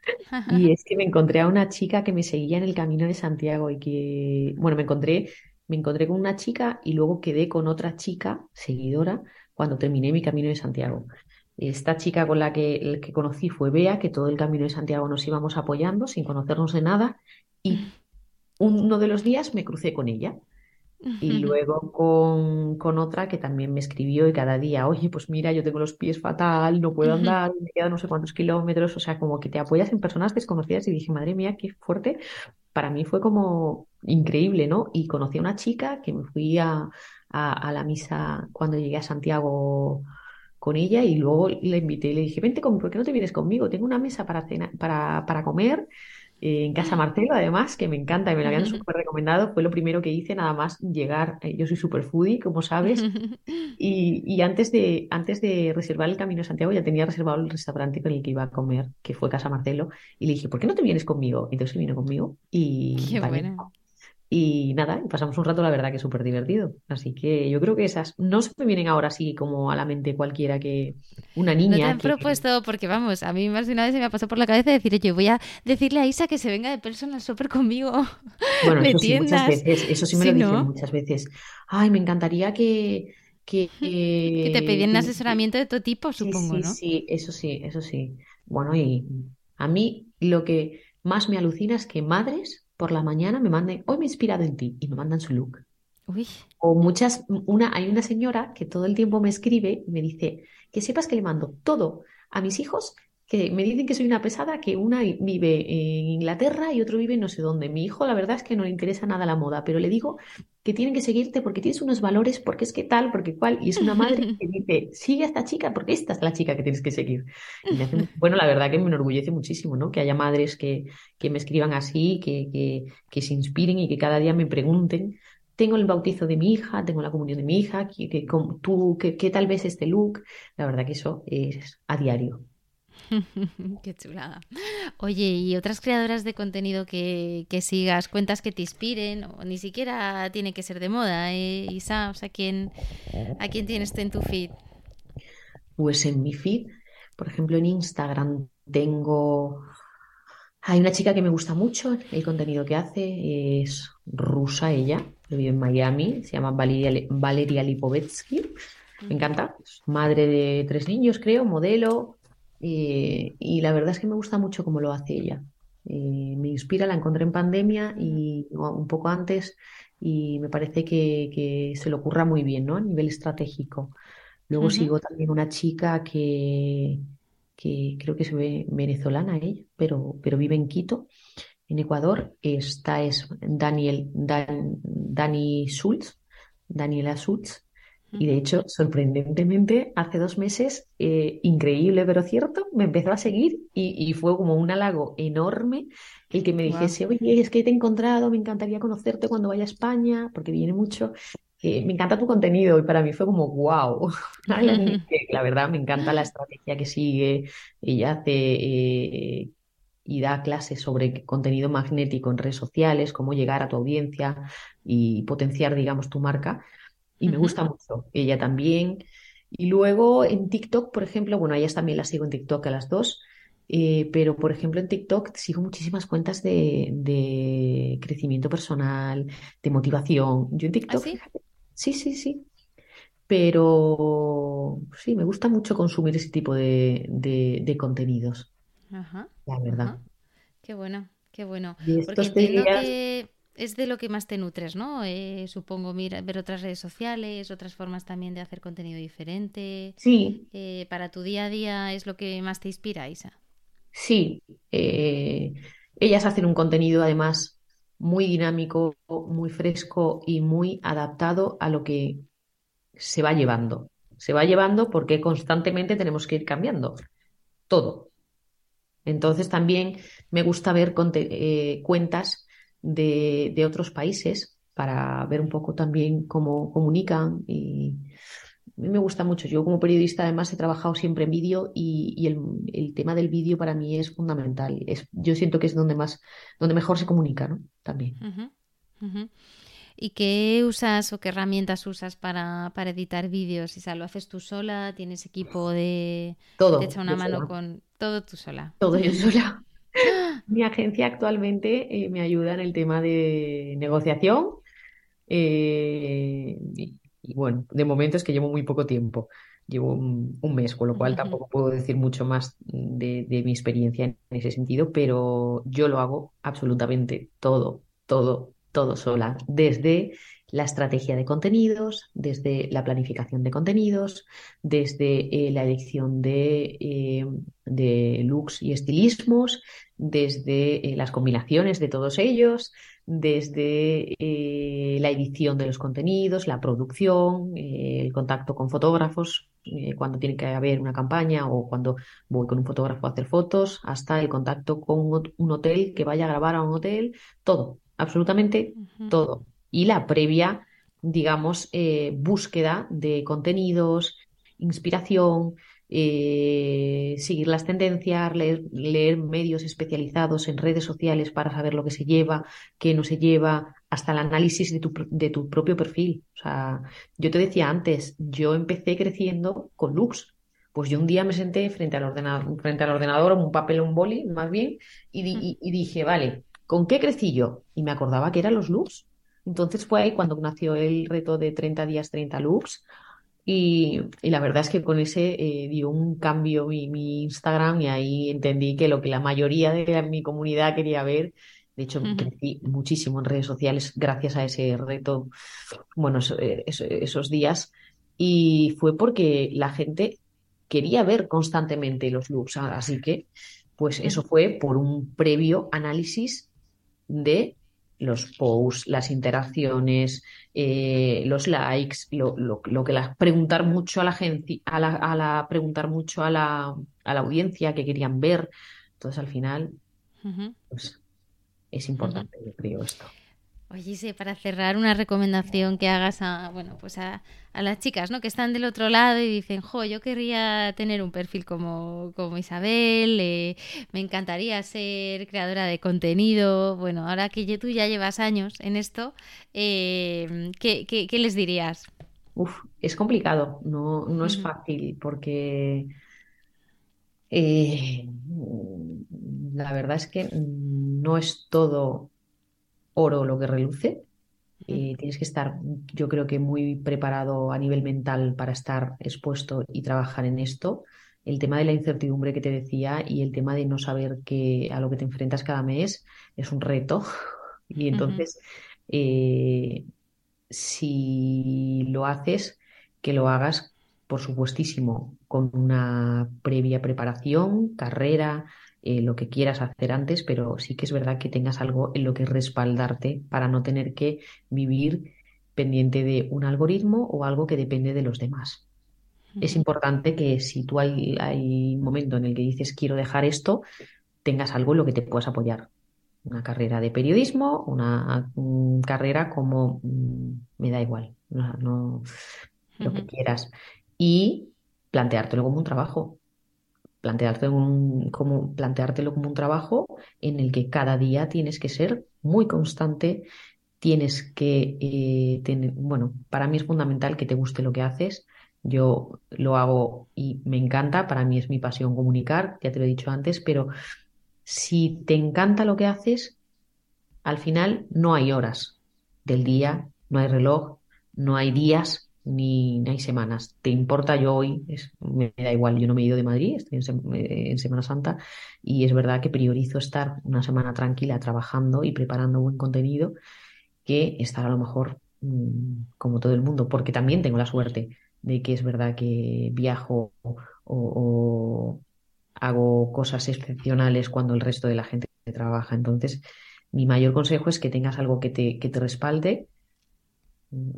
[laughs] y es que me encontré a una chica que me seguía en el Camino de Santiago y que, bueno, me encontré me encontré con una chica y luego quedé con otra chica seguidora cuando terminé mi camino de Santiago. Esta chica con la que, que conocí fue Bea, que todo el camino de Santiago nos íbamos apoyando sin conocernos de nada y uno de los días me crucé con ella. Y luego con, con, otra que también me escribió y cada día, oye, pues mira, yo tengo los pies fatal, no puedo andar, me quedan no sé cuántos kilómetros, o sea, como que te apoyas en personas desconocidas y dije, madre mía, qué fuerte. Para mí fue como increíble, ¿no? Y conocí a una chica que me fui a, a, la misa cuando llegué a Santiago con ella y luego le invité y le dije, vente, ¿por qué no te vienes conmigo? Tengo una mesa para, para, para comer en Casa Marcelo, además, que me encanta y me la habían súper recomendado. Fue lo primero que hice, nada más llegar. Eh, yo soy súper foodie, como sabes. [laughs] Y, y, antes, de, antes de reservar el Camino a Santiago, ya tenía reservado el restaurante con el que iba a comer, que fue Casa Marcelo. Y le dije, ¿por qué no te vienes conmigo? Y entonces vino conmigo. Y Qué y nada, pasamos un rato, la verdad, que súper divertido. Así que yo creo que esas no se me vienen ahora así como a la mente cualquiera que una niña. No te han propuesto, porque vamos, a mí más de una vez se me ha pasado por la cabeza decir, oye, voy a decirle a Isa que se venga de personal súper conmigo. [laughs] Bueno, eso sí, muchas veces, eso sí me lo dicen muchas veces. Ay, me encantaría que. Que, [laughs] que te pedían asesoramiento de todo tipo, supongo, sí, ¿no? Sí, eso sí, eso sí. Bueno, y a mí lo que más me alucina es que madres por la mañana me manden, hoy me he inspirado en ti y me mandan su look. O muchas, una, hay una señora que todo el tiempo me escribe y me dice que sepas que le mando todo a mis hijos que me dicen que soy una pesada, que una vive en Inglaterra y otro vive no sé dónde. Mi hijo, la verdad es que no le interesa nada la moda, pero le digo que tienen que seguirte porque tienes unos valores, porque es que tal, porque cual. Y es una madre [laughs] que dice, sigue a esta chica porque esta es la chica que tienes que seguir. [laughs] bueno, la verdad que me enorgullece muchísimo, ¿no? Que haya madres que, que me escriban así, que, que, que se inspiren y que cada día me pregunten tengo el bautizo de mi hija, tengo la comunión de mi hija, que, tú, ¿qué, tal vez este look? La verdad que eso es a diario. [laughs] Qué chulada. Oye, ¿y otras creadoras de contenido que, sigas, cuentas que te inspiren? O ni siquiera tiene que ser de moda, ¿eh, Isa? O sea, ¿quién, ¿a quién tienes en tu feed? Pues en mi feed, por ejemplo, en Instagram tengo... Hay una chica que me gusta mucho, el contenido que hace es rusa ella, vive en Miami, se llama Valeria, Valeria Lipovetsky. Me encanta, madre de tres niños, creo, modelo, eh, y la verdad es que me gusta mucho cómo lo hace ella. Eh, me inspira, la encontré en pandemia y un poco antes y me parece que, se le ocurra muy bien, ¿no? A nivel estratégico. Luego sigo también una chica que, que creo que es venezolana ella, pero, pero vive en Quito, en Ecuador. Esta es Daniel, Dani Schultz, Daniela Schultz, y de hecho, sorprendentemente, hace dos meses, eh, increíble pero cierto, me empezó a seguir y, fue como un halago enorme el que me dijese, oye, es que te he encontrado, me encantaría conocerte cuando vaya a España, porque viene mucho. Eh, me encanta tu contenido y para mí fue como, wow. [laughs] [laughs] la verdad, me encanta la estrategia que sigue. Ella hace eh, y da clases sobre contenido magnético en redes sociales, cómo llegar a tu audiencia y potenciar, digamos, tu marca y me gusta mucho. Ella también. Y luego en TikTok, por ejemplo, bueno, a ellas también las sigo en TikTok a las dos, eh, pero por ejemplo en TikTok sigo muchísimas cuentas de, crecimiento personal, de motivación. Yo en ¿Ah, TikTok, sí? sí, sí, sí. Pero sí, me gusta mucho consumir ese tipo de, contenidos. Ajá, la verdad. Qué bueno, qué bueno. Porque entiendo que es de lo que más te nutres, ¿no? Eh, supongo mira, ver otras redes sociales, otras formas también de hacer contenido diferente. Sí. Eh, para tu día a día es lo que más te inspira, Isa. Sí. Eh, ellas hacen un contenido además muy dinámico, muy fresco y muy adaptado a lo que se va llevando. Se va llevando porque constantemente tenemos que ir cambiando todo. Entonces también me gusta ver cuentas de, otros países para ver un poco también cómo comunican y me gusta mucho. Yo como periodista además he trabajado siempre en vídeo y, el, tema del vídeo para mí es fundamental. Es, yo siento que es donde más, donde mejor se comunica, ¿no? También. ¿Y qué usas o qué herramientas usas para, editar vídeos? sea, ¿lo haces tú sola? ¿Tienes equipo de... Todo. te echa una mano con... Todo tú sola. Todo yo [laughs] sola. [gasps] Mi agencia actualmente eh, me ayuda en el tema de negociación eh, y, bueno, de momento es que llevo muy poco tiempo, llevo un, mes, con lo cual tampoco puedo decir mucho más de, mi experiencia en ese sentido, pero yo lo hago absolutamente todo, todo, todo sola, desde la estrategia de contenidos, desde la planificación de contenidos, desde eh, la elección de, de looks y estilismos, desde eh, las combinaciones de todos ellos, desde eh, la edición de los contenidos, la producción, eh, el contacto con fotógrafos, cuando tiene que haber una campaña o cuando voy con un fotógrafo a hacer fotos, hasta el contacto con un hotel que vaya a grabar a un hotel, todo, absolutamente todo. Y la previa, digamos, búsqueda de contenidos, inspiración, eh, seguir las tendencias, leer, medios especializados en redes sociales para saber lo que se lleva, qué no se lleva, hasta el análisis de tu, de tu propio perfil. O sea, yo te decía antes, yo empecé creciendo con looks. Pues yo un día me senté frente al ordenador, frente al ordenador, un papel o un boli, más bien, y, y dije, vale, ¿con qué crecí yo? Y me acordaba que eran los looks. Entonces fue ahí cuando nació el reto de 30 días, 30 looks, y, la verdad es que con ese eh, dio un cambio mi, Instagram y ahí entendí que lo que la mayoría de mi comunidad quería ver, de hecho crecí muchísimo en redes sociales gracias a ese reto, bueno, eh, esos días, y fue porque la gente quería ver constantemente los looks, así que pues eso fue por un previo análisis de los posts, las interacciones, eh, los likes, lo, lo, que las preguntar mucho a la gente, a la, a la preguntar mucho a la, a la, audiencia que querían ver. Entonces al final, pues, es importante, yo creo esto. Oye, sí, para cerrar una recomendación que hagas a, bueno, pues a, las chicas, ¿no? Que están del otro lado y dicen, jo, yo querría tener un perfil como, como Isabel, eh, me encantaría ser creadora de contenido. Bueno, ahora que tú ya llevas años en esto, eh, ¿qué, qué, les dirías? Uf, es complicado, no, no es fácil porque eh, la verdad es que no es todo oro lo que reluce. Eh, tienes que estar, yo creo que muy preparado a nivel mental para estar expuesto y trabajar en esto. El tema de la incertidumbre que te decía y el tema de no saber que a lo que te enfrentas cada mes es un reto. [laughs] Y entonces, eh, si lo haces, que lo hagas, por supuestísimo, con una previa preparación, carrera, eh, lo que quieras hacer antes, pero sí que es verdad que tengas algo en lo que respaldarte para no tener que vivir pendiente de un algoritmo o algo que depende de los demás. Es importante que si tú hay, hay un momento en el que dices quiero dejar esto, tengas algo en lo que te puedas apoyar. Una carrera de periodismo, una carrera como mm, me da igual, no, lo que quieras. Y planteártelo como un trabajo plantearte como, planteártelo como un trabajo en el que cada día tienes que ser muy constante, tienes que eh, tener, bueno, para mí es fundamental que te guste lo que haces. Yo lo hago y me encanta, para mí es mi pasión comunicar, ya te lo he dicho antes, pero si te encanta lo que haces, al final no hay horas del día, no hay reloj, no hay días ni, hay semanas. ¿Te importa yo hoy? me da igual, yo no me he ido de Madrid, estoy eh, en, Semana Santa y es verdad que priorizo estar una semana tranquila trabajando y preparando buen contenido que estar a lo mejor mm, como todo el mundo, porque también tengo la suerte de que es verdad que viajo o, hago cosas excepcionales cuando el resto de la gente trabaja. Entonces, mi mayor consejo es que tengas algo que te, que te respalde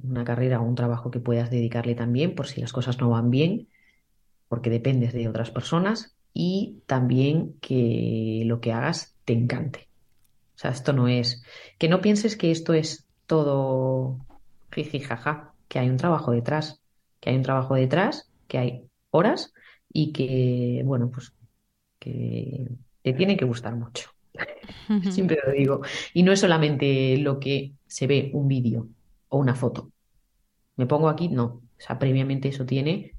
una carrera o un trabajo que puedas dedicarle también por si las cosas no van bien, porque dependes de otras personas y también que lo que hagas te encante. O sea, esto no es, que no pienses que esto es todo jiji jaja, que hay un trabajo detrás, que hay un trabajo detrás, que hay horas y que, bueno, pues que te tiene que gustar mucho. [laughs] Siempre lo digo. Y no es solamente lo que se ve un vídeo, o una foto. Me pongo aquí, no. O sea, previamente eso tiene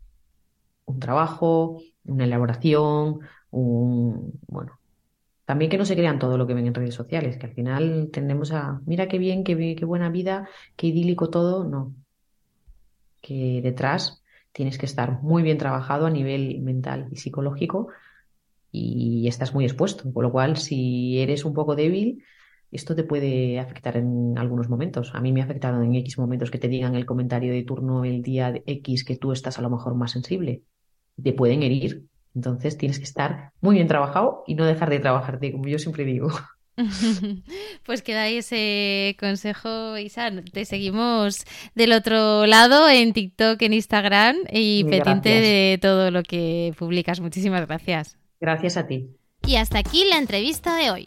un trabajo, una elaboración, un. Bueno. También que no se crean todo lo que ven en redes sociales, que al final tendemos a. Mira qué bien, qué, qué buena vida, qué idílico todo. No. Que detrás tienes que estar muy bien trabajado a nivel mental y psicológico y estás muy expuesto. Con lo cual, si eres un poco débil, esto te puede afectar en algunos momentos. A mí me ha afectado en X momentos que te digan el comentario de turno el día X que tú estás a lo mejor más sensible. Te pueden herir. Entonces tienes que estar muy bien trabajado y no dejar de trabajarte, como yo siempre digo. [laughs] Pues queda ahí ese consejo, Isa. Te seguimos del otro lado en TikTok, en Instagram y pendiente de todo lo que publicas. Muchísimas gracias. Gracias a ti. Y hasta aquí la entrevista de hoy.